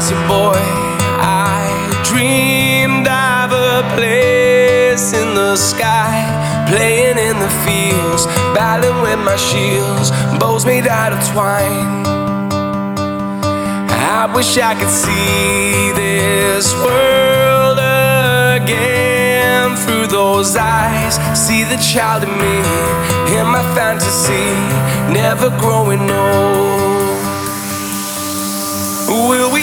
Was a boy, I dreamed of a place in the sky, playing in the fields, battling with my shields, bows made out of twine. I wish I could see this world again through those eyes. See the child in me, in my fantasy, never growing old. Will we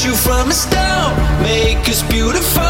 Statue from a stone, make us beautiful.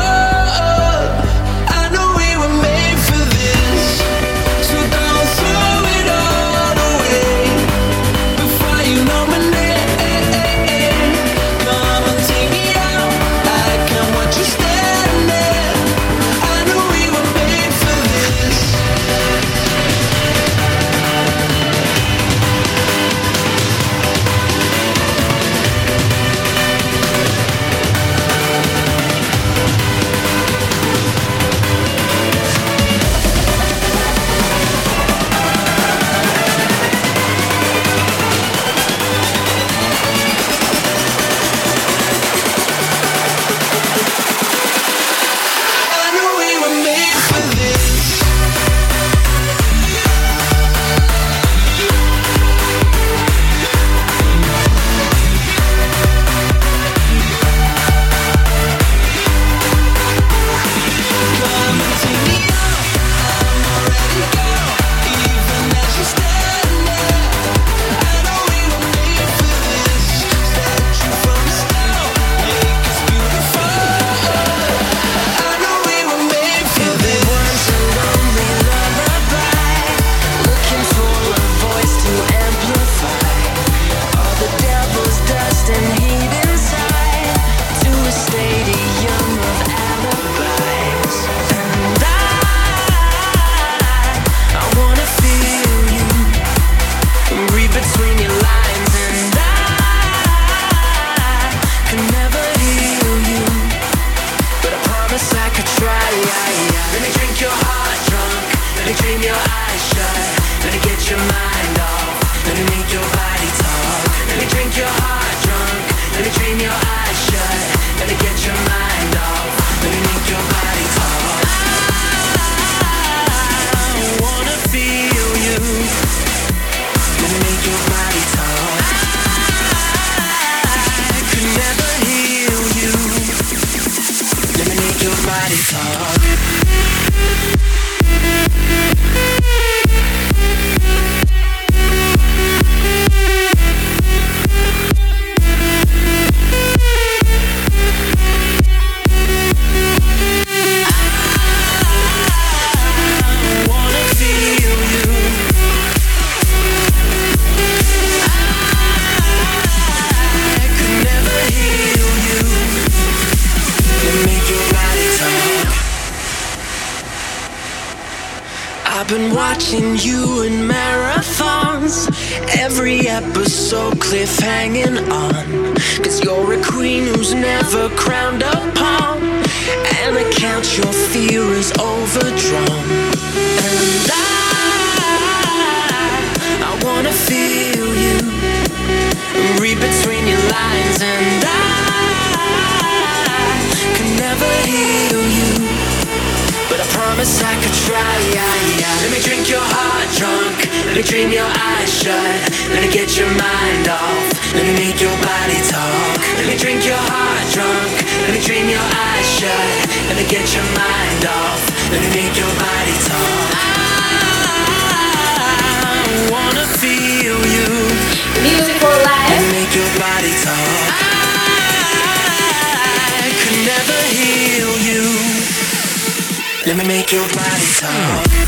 Your mind make your body talk. I could never heal you. Let me make your body talk.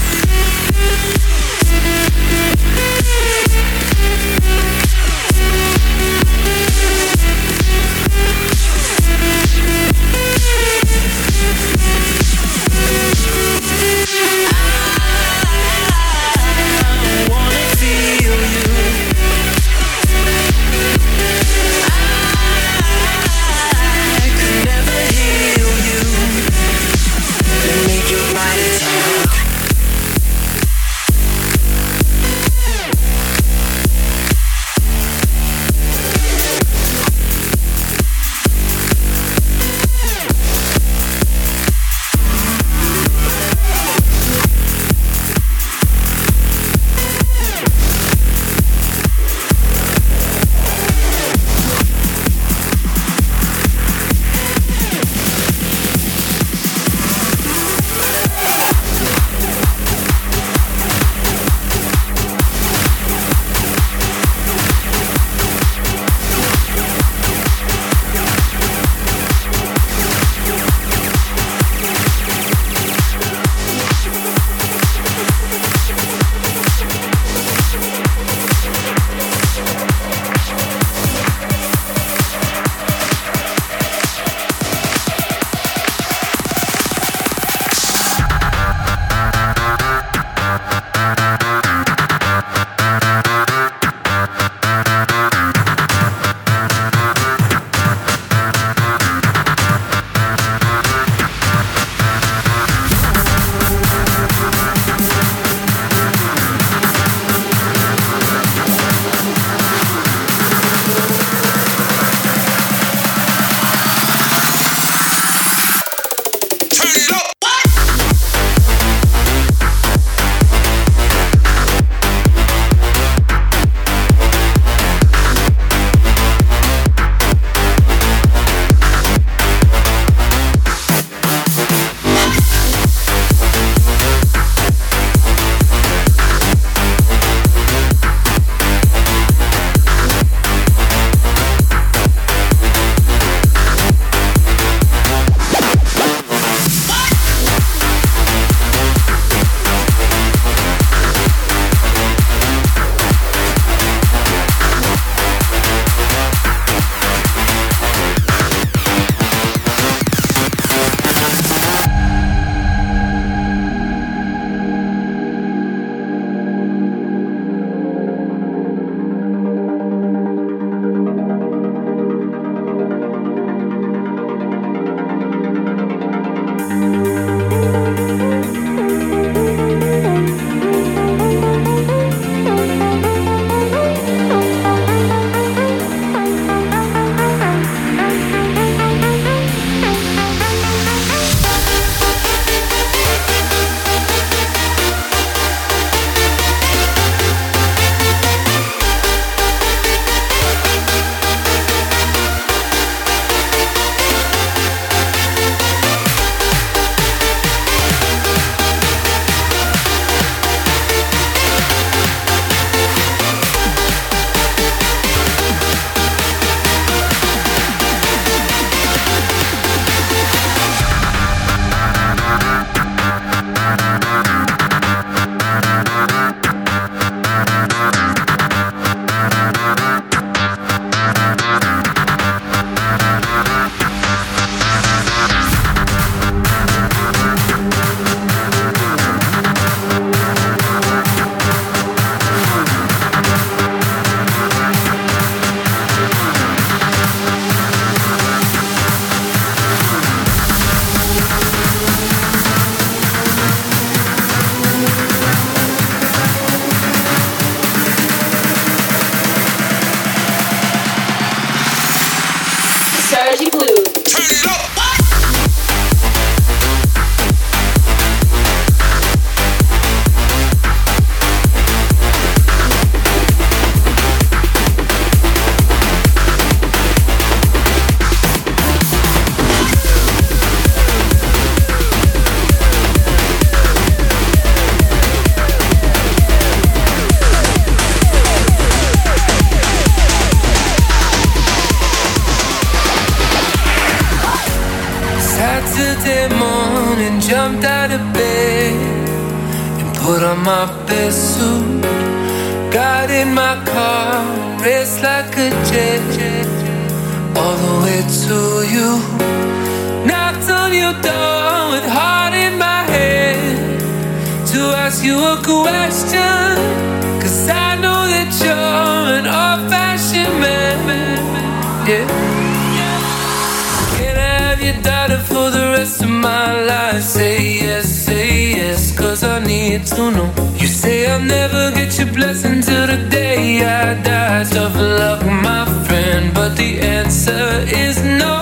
you doubted for the rest of my life. Say yes, say yes, cause I need to know. You say I'll never get your blessing till the day I die. Tough luck, my friend, but the answer is no.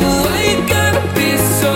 Why you gotta be so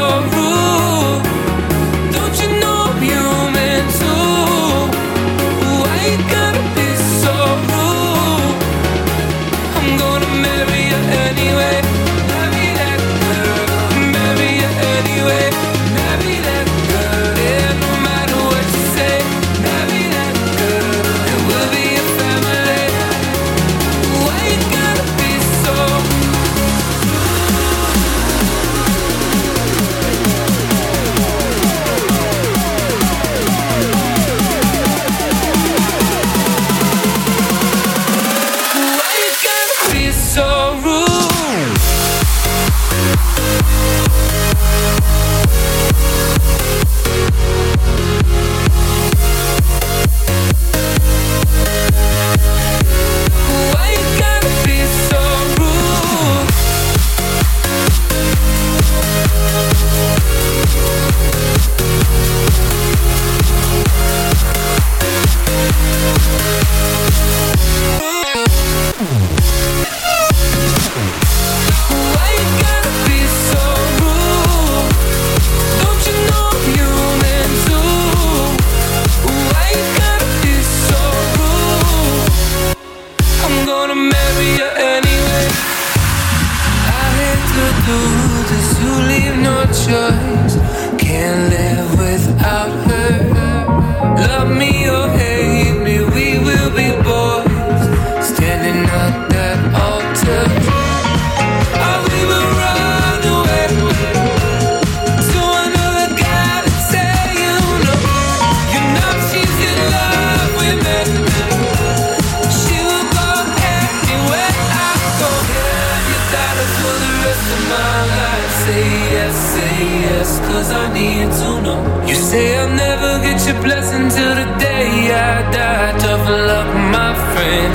love me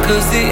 Cause the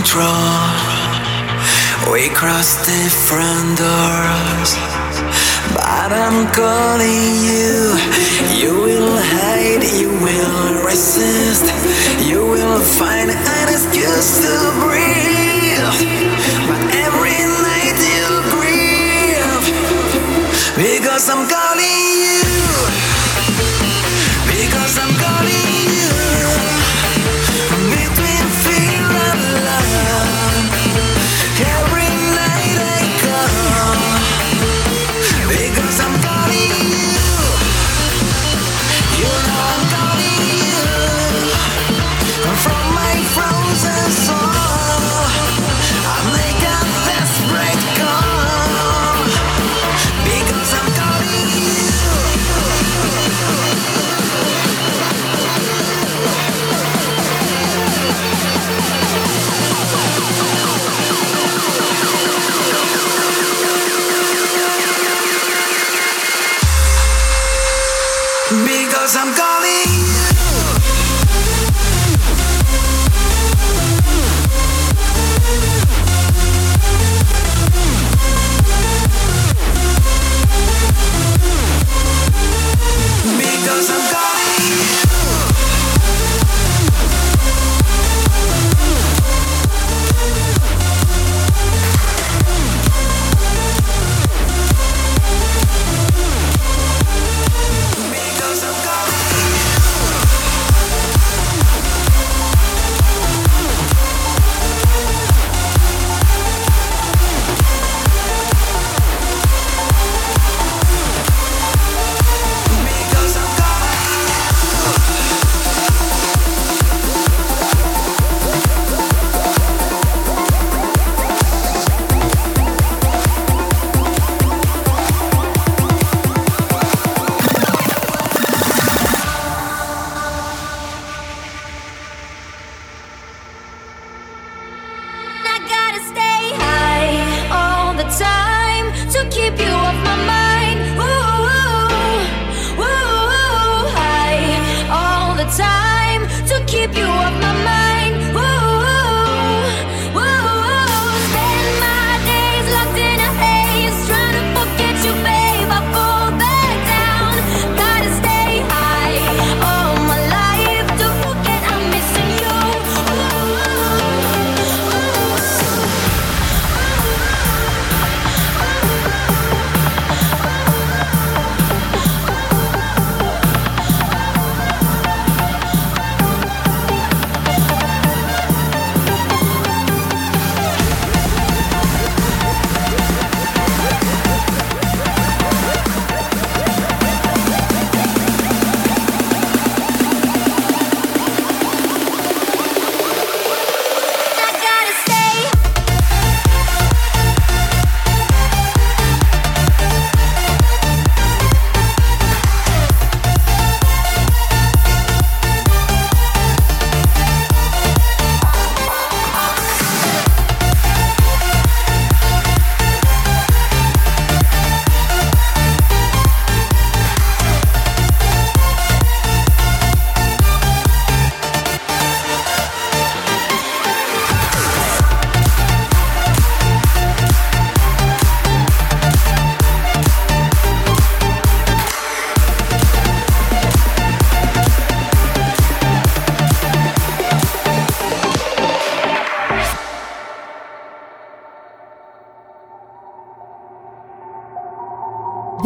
control. We cross different doors, but I'm calling you. You will hide, you will resist, you will find an excuse to breathe. But every night you breathe because I'm calling you.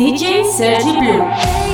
DJ Serge Blue.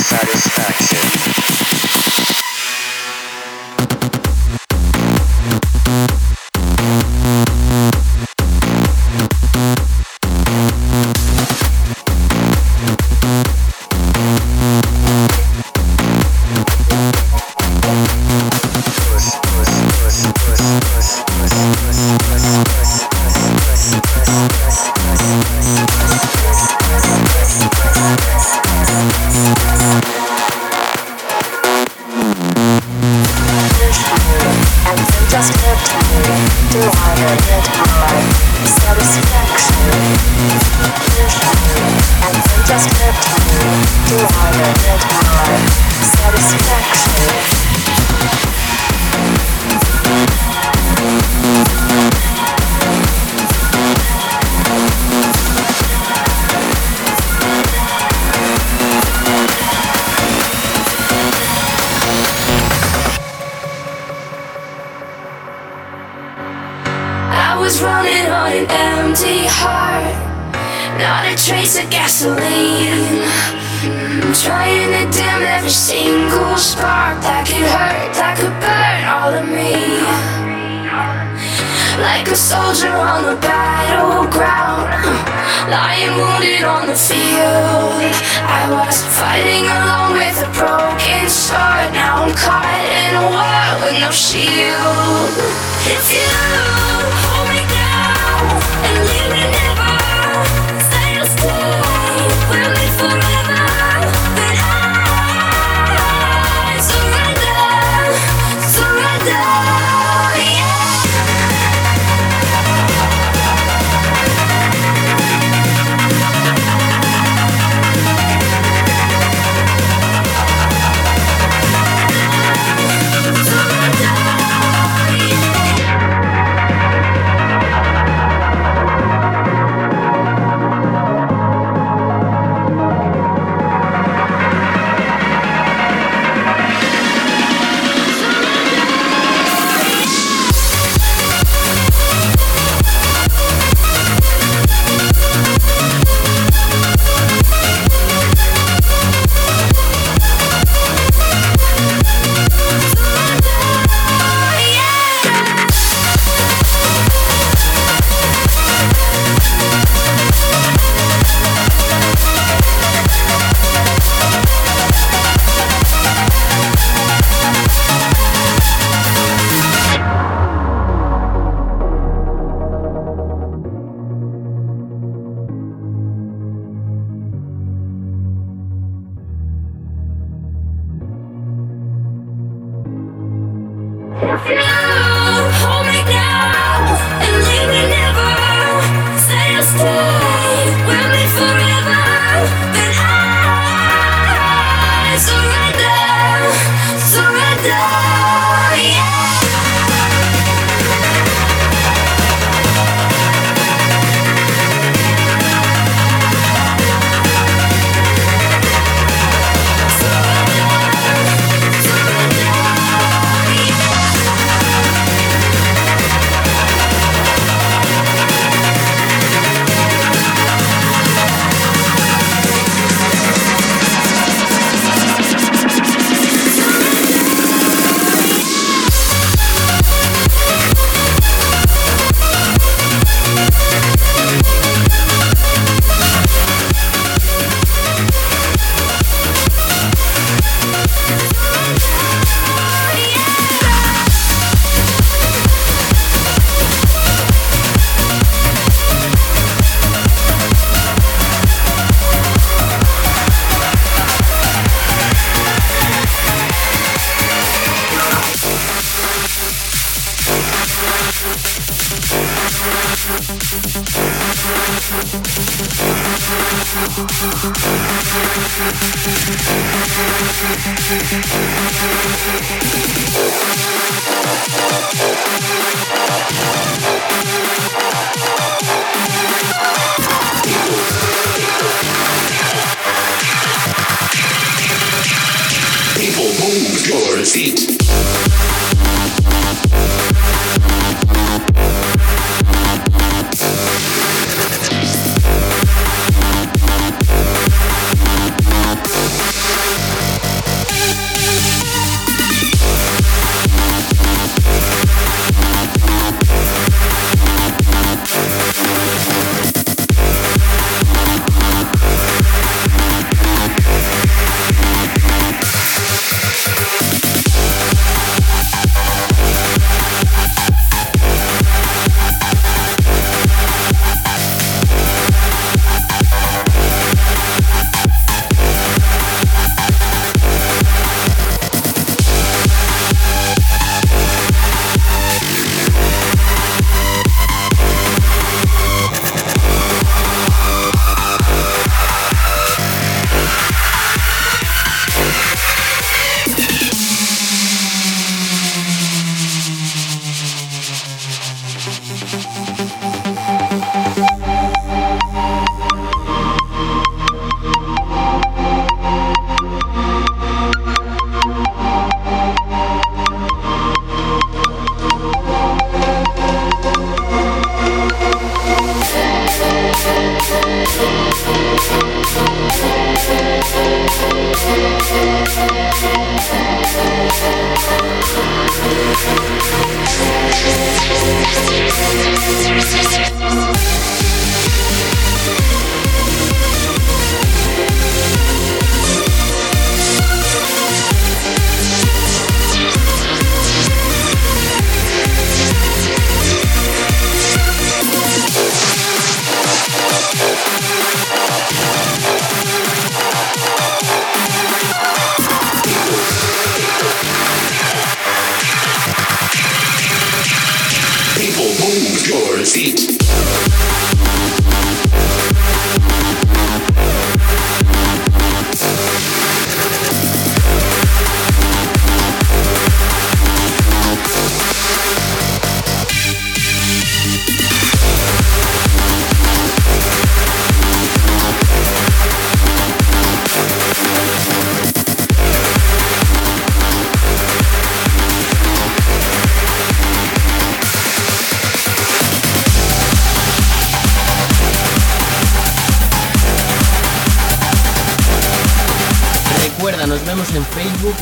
Satisfaction. soldier on the battleground, lying wounded on the field. I was fighting alone with a broken sword. Now I'm caught in a war with no shield. If you hold me down and leave.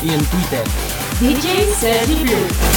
Y en Twitter. DJ.